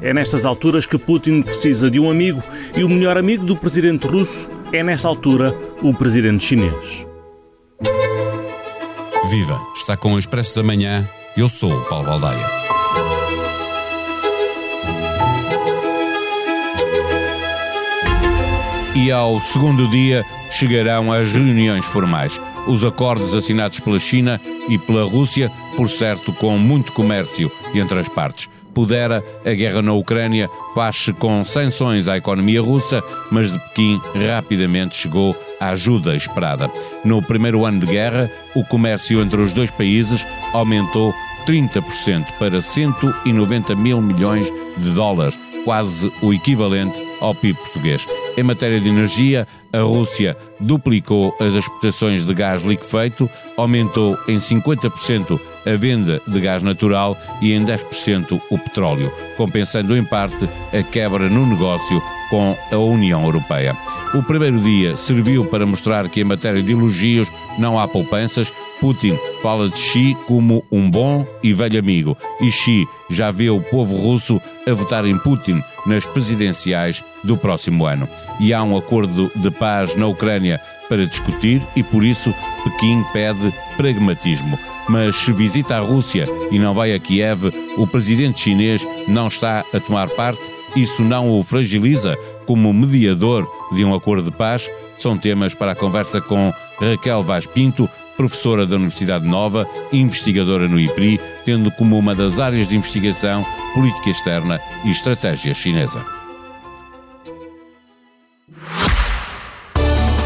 É nestas alturas que Putin precisa de um amigo e o melhor amigo do presidente russo é, nesta altura, o presidente chinês. Viva! Está com o Expresso da Manhã. Eu sou o Paulo Baldaia. E ao segundo dia chegarão as reuniões formais. Os acordos assinados pela China e pela Rússia, por certo, com muito comércio entre as partes pudera, a guerra na Ucrânia faz-se com sanções à economia russa, mas de Pequim rapidamente chegou a ajuda esperada. No primeiro ano de guerra, o comércio entre os dois países aumentou 30% para 190 mil milhões de dólares, quase o equivalente ao PIB português. Em matéria de energia, a Rússia duplicou as exportações de gás liquefeito, aumentou em 50% a venda de gás natural e em 10% o petróleo, compensando em parte a quebra no negócio com a União Europeia. O primeiro dia serviu para mostrar que, em matéria de elogios, não há poupanças. Putin fala de Xi como um bom e velho amigo, e Xi já vê o povo russo a votar em Putin nas presidenciais do próximo ano. E há um acordo de paz na Ucrânia para discutir e, por isso, Pequim pede pragmatismo. Mas se visita a Rússia e não vai a Kiev, o presidente chinês não está a tomar parte? Isso não o fragiliza como mediador de um acordo de paz? São temas para a conversa com Raquel Vaz Pinto, professora da Universidade Nova, investigadora no IPRI, tendo como uma das áreas de investigação política externa e estratégia chinesa.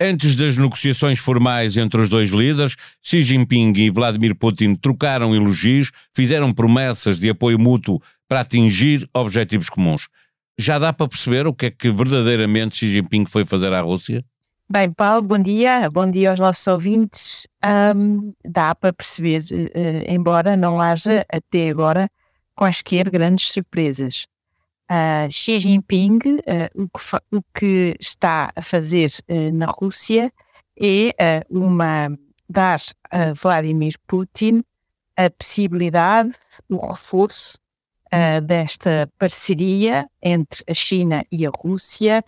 Antes das negociações formais entre os dois líderes, Xi Jinping e Vladimir Putin trocaram elogios, fizeram promessas de apoio mútuo para atingir objetivos comuns. Já dá para perceber o que é que verdadeiramente Xi Jinping foi fazer à Rússia? Bem, Paulo, bom dia, bom dia aos nossos ouvintes. Um, dá para perceber, uh, embora não haja até agora quaisquer grandes surpresas uh, Xi Jinping, uh, o, que o, que está a fazer uh, na Rússia é uma dar a Vladimir Putin a possibilidade, o reforço desta parceria entre a China e a Rússia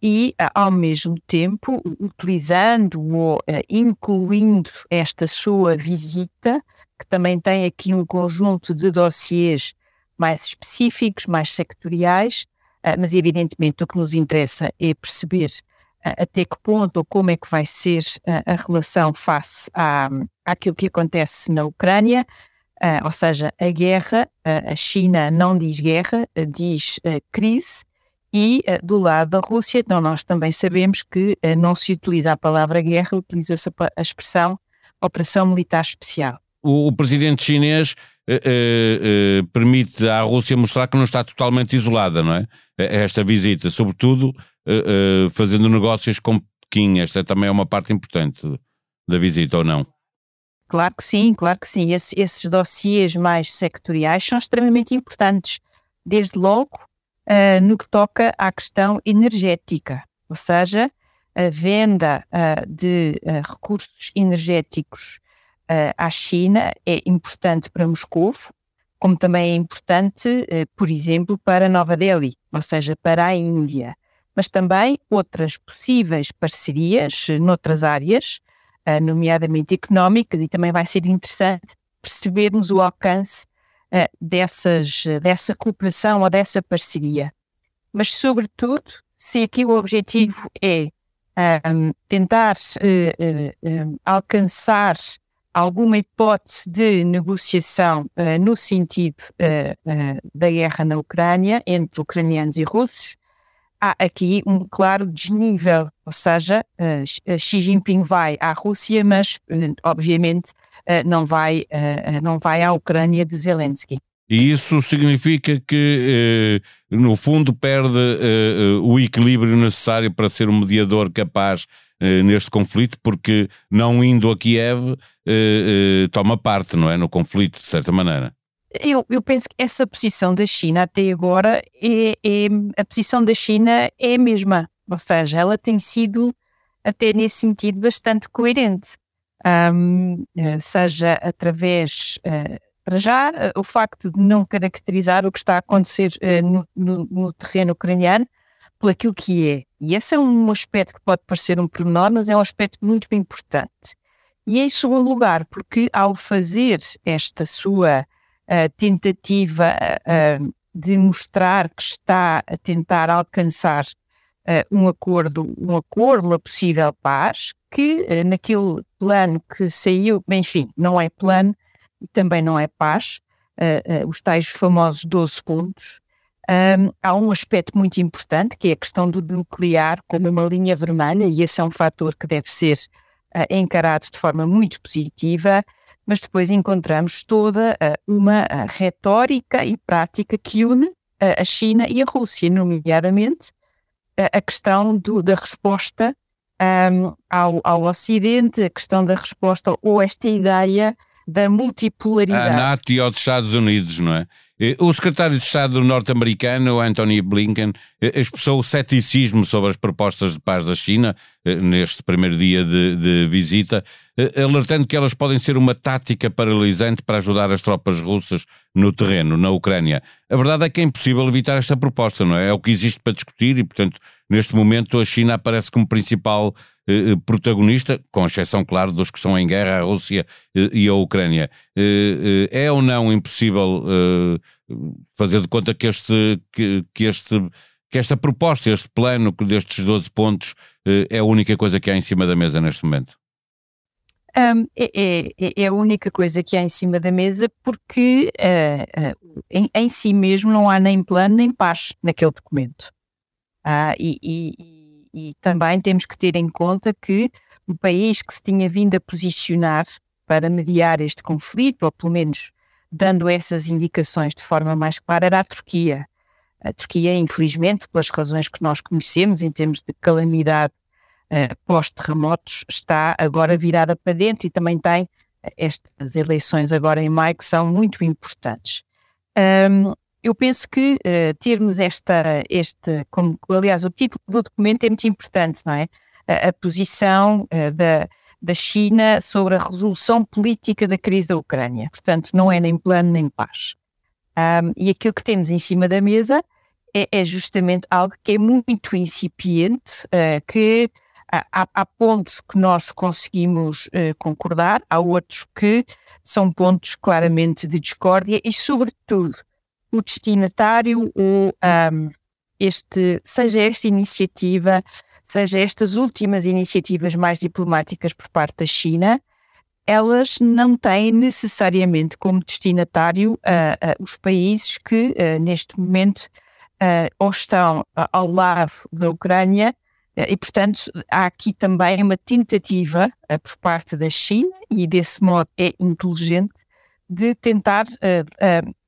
e, ao mesmo tempo, utilizando ou incluindo esta sua visita, que também tem aqui um conjunto de dossiês mais específicos, mais sectoriais, uh, mas evidentemente o que nos interessa é perceber uh, até que ponto ou como é que vai ser uh, a relação face à, àquilo que acontece na Ucrânia, ou seja, a guerra, a China não diz guerra, diz crise, e do lado da Rússia, então nós também sabemos que não se utiliza a palavra guerra, utiliza-se a expressão operação militar especial. O, o presidente chinês eh, eh, eh, permite à Rússia mostrar que não está totalmente isolada, não é? Esta visita, sobretudo fazendo negócios com Pequim, esta também é uma parte importante da visita, ou não? Claro que sim, claro que sim. Esse, esses dossiês mais sectoriais são extremamente importantes, desde logo uh, no que toca à questão energética, ou seja, a venda uh, de uh, recursos energéticos uh, à China é importante para Moscou, como também é importante, uh, por exemplo, para Nova Delhi, ou seja, para a Índia. Mas também outras possíveis parcerias noutras áreas, uh, nomeadamente económicas, e também vai ser interessante percebermos o alcance dessas, dessa cooperação ou dessa parceria. Mas, sobretudo, se aqui o objetivo é um, tentar uh, uh, alcançar alguma hipótese de negociação uh, no sentido uh, uh, da guerra na Ucrânia entre ucranianos e russos, há aqui um claro desnível, ou seja, Xi Jinping vai à Rússia, mas obviamente não vai não vai à Ucrânia de Zelensky. E isso significa que, no fundo, perde o equilíbrio necessário para ser um mediador capaz neste conflito, porque não indo a Kiev, toma parte, não é? No conflito, de certa maneira. Eu, eu, penso que essa posição da China até agora é, é, a posição da China é a mesma, ou seja, ela tem sido até nesse sentido bastante coerente, um, eh, seja através para já o facto de não caracterizar o que está a acontecer no, no, no, terreno ucraniano por aquilo que é. E esse é um aspecto que pode parecer um pormenor, mas é um aspecto muito importante. E em segundo lugar, porque ao fazer esta sua tentativa uh, de mostrar que está a tentar alcançar uh, um acordo, um acordo, uma possível paz, que uh, naquele plano que saiu, enfim, não é plano e também não é paz, os tais famosos 12 pontos, um, há um aspecto muito importante, que é a questão do nuclear como uma linha vermelha, e esse é um fator que deve ser encarado de forma muito positiva, mas depois encontramos toda uh, uma uh, retórica e prática que une uh, a China e a Rússia, nomeadamente a questão do, da resposta um, ao, ao Ocidente, a questão da resposta ou esta ideia da multipolaridade. A NATO e aos Estados Unidos, não é? O secretário de Estado norte-americano, Anthony Blinken, expressou o ceticismo sobre as propostas de paz da China neste primeiro dia de, de, visita, alertando que elas podem ser uma tática paralisante para ajudar as tropas russas no terreno, na Ucrânia. A verdade é que é impossível evitar esta proposta, não é? É o que existe para discutir e, portanto, neste momento a China aparece como principal eh, protagonista, com exceção, claro, dos que estão em guerra, a Rússia e a Ucrânia. É ou não impossível fazer de conta que este, que, que este que esta proposta, este plano destes 12 pontos é a única coisa que há em cima da mesa neste momento? Um, é, é, é, a única coisa que há em cima da mesa porque uh, uh, em, em, si mesmo não há nem plano nem paz naquele documento. Uh, e, e, e, também temos que ter em conta que o país que se tinha vindo a posicionar para mediar este conflito, ou pelo menos dando essas indicações de forma mais clara, era a Turquia. A Turquia, infelizmente, pelas razões que nós conhecemos em termos de calamidade uh, pós-terremotos, está agora virada para dentro e também tem estas eleições agora em maio que são muito importantes. Um, eu penso que uh, termos esta, este, como, aliás, o título do documento é muito importante, não é? A, a posição uh, da, da China sobre a resolução política da crise da Ucrânia. Portanto, não é nem plano nem paz. Um, e aquilo que temos em cima da mesa é, é justamente algo que é muito incipiente, uh, que há, há, pontos que nós conseguimos concordar, há outros que são pontos claramente de discórdia e, sobretudo, o destinatário ou um, este, seja esta iniciativa seja estas últimas iniciativas mais diplomáticas por parte da China, elas não têm necessariamente como destinatário uh, uh, os países que uh, neste momento ou estão ao lado da Ucrânia. E, portanto, há aqui também uma tentativa por parte da China, e desse modo é inteligente, de tentar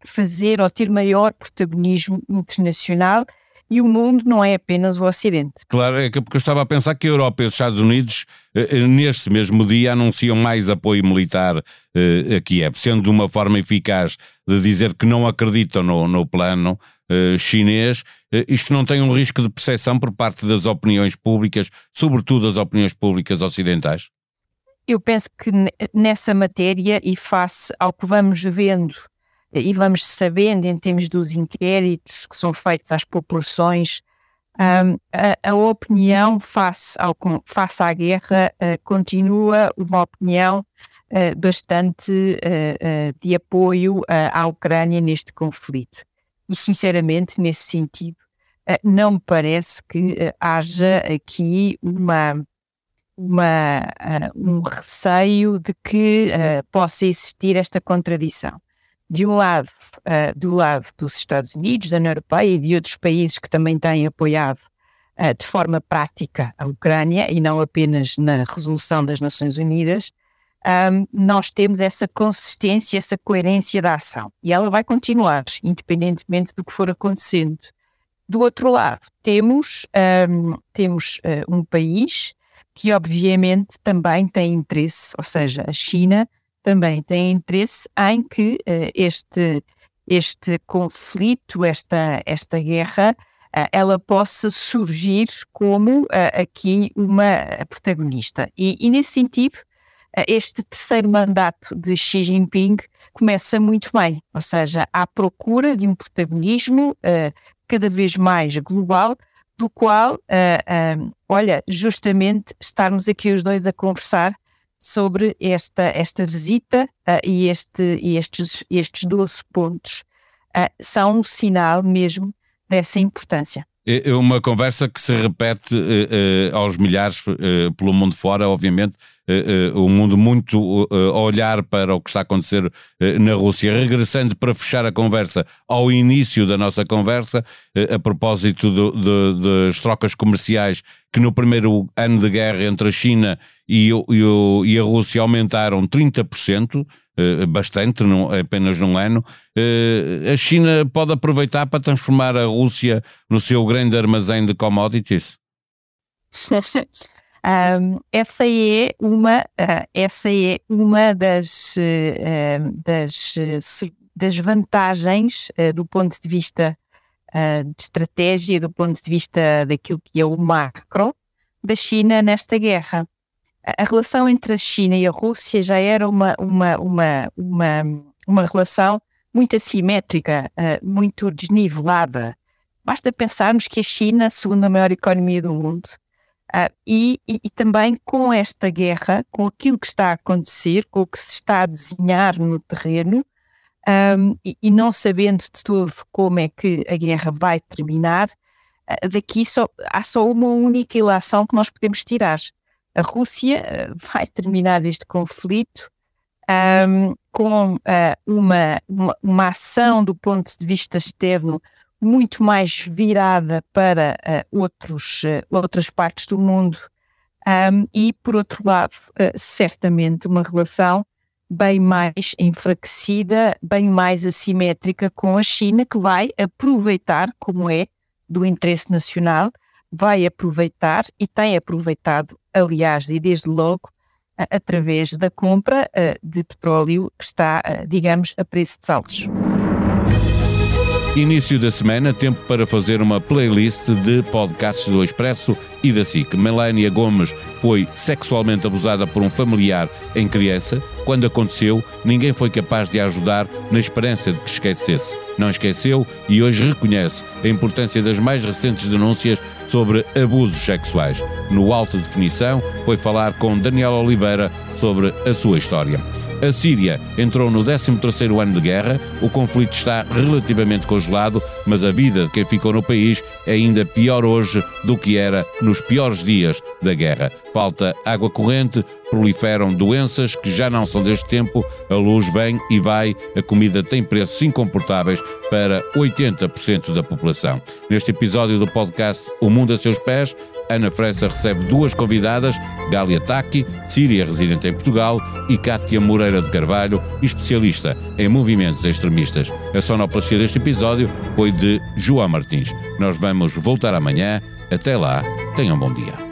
fazer ou ter maior protagonismo internacional e o mundo não é apenas o Ocidente. Claro, é porque eu estava a pensar que a Europa e os Estados Unidos, eh, neste mesmo dia, anunciam mais apoio militar a Kiev, sendo uma forma eficaz de dizer que não acreditam no, no plano chinês. Isto não tem um risco de percepção por parte das opiniões públicas, sobretudo das opiniões públicas ocidentais? Eu penso que nessa matéria e face ao que vamos vendo e vamos sabendo em termos dos inquéritos que são feitos às populações, um, a, a, opinião face, ao, face à guerra uh, continua uma opinião uh, bastante uh, de apoio à Ucrânia neste conflito. E, sinceramente, nesse sentido, não me parece que haja aqui uma, uma, um receio de que possa existir esta contradição de um lado, uh, do lado dos Estados Unidos, da União Europeia e de outros países que também têm apoiado uh, de forma prática a Ucrânia e não apenas na resolução das Nações Unidas, um, nós temos essa consistência, essa coerência da ação. E ela vai continuar, independentemente do que for acontecendo. Do outro lado, temos, um, temos uh, um país que, obviamente, também tem interesse, ou seja, a China também tem interesse em que uh, este, este conflito, esta, esta guerra, uh, ela possa surgir como aqui uma protagonista. E, e nesse sentido, este terceiro mandato de Xi Jinping começa muito bem, ou seja, à procura de um protagonismo uh, cada vez mais global, do qual, uh, uh, olha, justamente estarmos aqui os dois a conversar sobre esta, esta visita e, este, e estes, estes 12 pontos são um sinal mesmo dessa importância. É, uma conversa que se repete uh, uh, aos milhares uh, pelo mundo fora, obviamente, o mundo muito a olhar para o que está a acontecer na Rússia. Regressando para fechar a conversa ao início da nossa conversa, a propósito das trocas comerciais que no primeiro ano de guerra entre a China e, e, e a Rússia aumentaram 30%. Eh, bastante, não, apenas num ano. Eh, a China pode aproveitar para transformar a Rússia no seu grande armazém de commodities? um, essa é uma, uh, essa é uma das, uh, das, das vantagens do ponto de vista de estratégia, do ponto de vista daquilo que é o macro da China nesta guerra a relação entre a China e a Rússia já era uma, uma, uma, uma, uma relação muito assimétrica, uh, muito desnivelada. Basta pensarmos que a China a segunda maior economia do mundo uh, e, e, e, também com esta guerra, com aquilo que está a acontecer, com o que se está a desenhar no terreno um, e, e, não sabendo de tudo como é que a guerra vai terminar, uh, daqui só, há só uma única ilação que nós podemos tirar a Rússia eh, vai terminar este conflito um, com uh, uma, uma, uma, ação do ponto de vista externo muito mais virada para uh, outros, uh, outras partes do mundo um, e, por outro lado, certamente uma relação bem mais enfraquecida, bem mais assimétrica com a China, que vai aproveitar, como é do interesse nacional, vai aproveitar e tem aproveitado aliás, e desde logo através da compra de petróleo que está, digamos, a preço de. Início da semana, tempo para fazer uma playlist de podcasts do Expresso e da SIC. Melania Gomes foi sexualmente abusada por um familiar em criança. Quando aconteceu, ninguém foi capaz de a ajudar na esperança de que esquecesse. Não esqueceu e hoje reconhece a importância das mais recentes denúncias sobre abusos sexuais. No Alta Definição, foi falar com Daniel Oliveira sobre a sua história. A Síria entrou no 13º ano de guerra, o conflito está relativamente congelado, mas a vida de quem ficou no país é ainda pior hoje do que era nos piores dias da guerra. Falta água corrente, proliferam doenças que já não são deste tempo, a luz vem e vai, a comida tem preços incomportáveis para 80% da população. Neste episódio do podcast O Mundo a Seus Pés, Ana França recebe duas convidadas, Gália Taqui, síria residente em Portugal, e Cátia Moreira de Carvalho, especialista em movimentos extremistas. A sonoplastia deste episódio foi de João Martins. Nós vamos voltar amanhã. Até lá, tenham um bom dia.